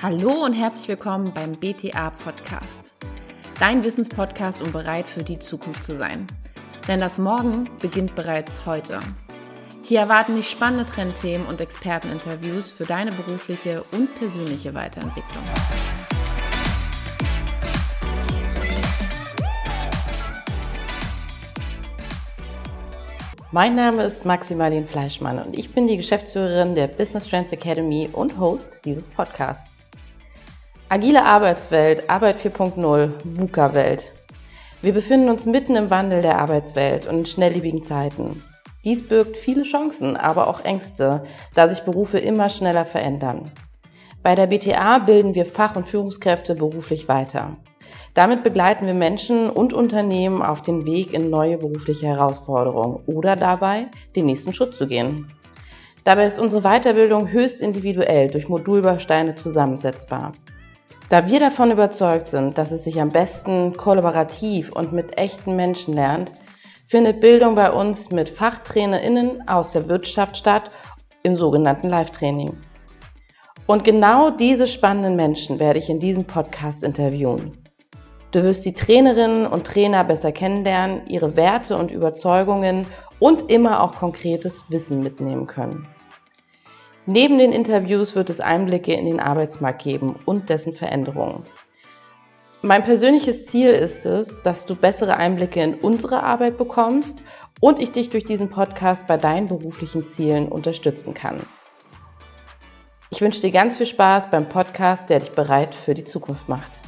Hallo und herzlich willkommen beim BTA Podcast. Dein Wissenspodcast, um bereit für die Zukunft zu sein. Denn das Morgen beginnt bereits heute. Hier erwarten dich spannende Trendthemen und Experteninterviews für deine berufliche und persönliche Weiterentwicklung. Mein Name ist Maximalin Fleischmann und ich bin die Geschäftsführerin der Business Trends Academy und Host dieses Podcasts. Agile Arbeitswelt, Arbeit 4.0, VUCA-Welt. Wir befinden uns mitten im Wandel der Arbeitswelt und in schnelllebigen Zeiten. Dies birgt viele Chancen, aber auch Ängste, da sich Berufe immer schneller verändern. Bei der BTA bilden wir Fach- und Führungskräfte beruflich weiter. Damit begleiten wir Menschen und Unternehmen auf den Weg in neue berufliche Herausforderungen oder dabei, den nächsten Schritt zu gehen. Dabei ist unsere Weiterbildung höchst individuell durch Modulbausteine zusammensetzbar. Da wir davon überzeugt sind, dass es sich am besten kollaborativ und mit echten Menschen lernt, findet Bildung bei uns mit FachtrainerInnen aus der Wirtschaft statt im sogenannten Live-Training. Und genau diese spannenden Menschen werde ich in diesem Podcast interviewen. Du wirst die Trainerinnen und Trainer besser kennenlernen, ihre Werte und Überzeugungen und immer auch konkretes Wissen mitnehmen können. Neben den Interviews wird es Einblicke in den Arbeitsmarkt geben und dessen Veränderungen. Mein persönliches Ziel ist es, dass du bessere Einblicke in unsere Arbeit bekommst und ich dich durch diesen Podcast bei deinen beruflichen Zielen unterstützen kann. Ich wünsche dir ganz viel Spaß beim Podcast, der dich bereit für die Zukunft macht.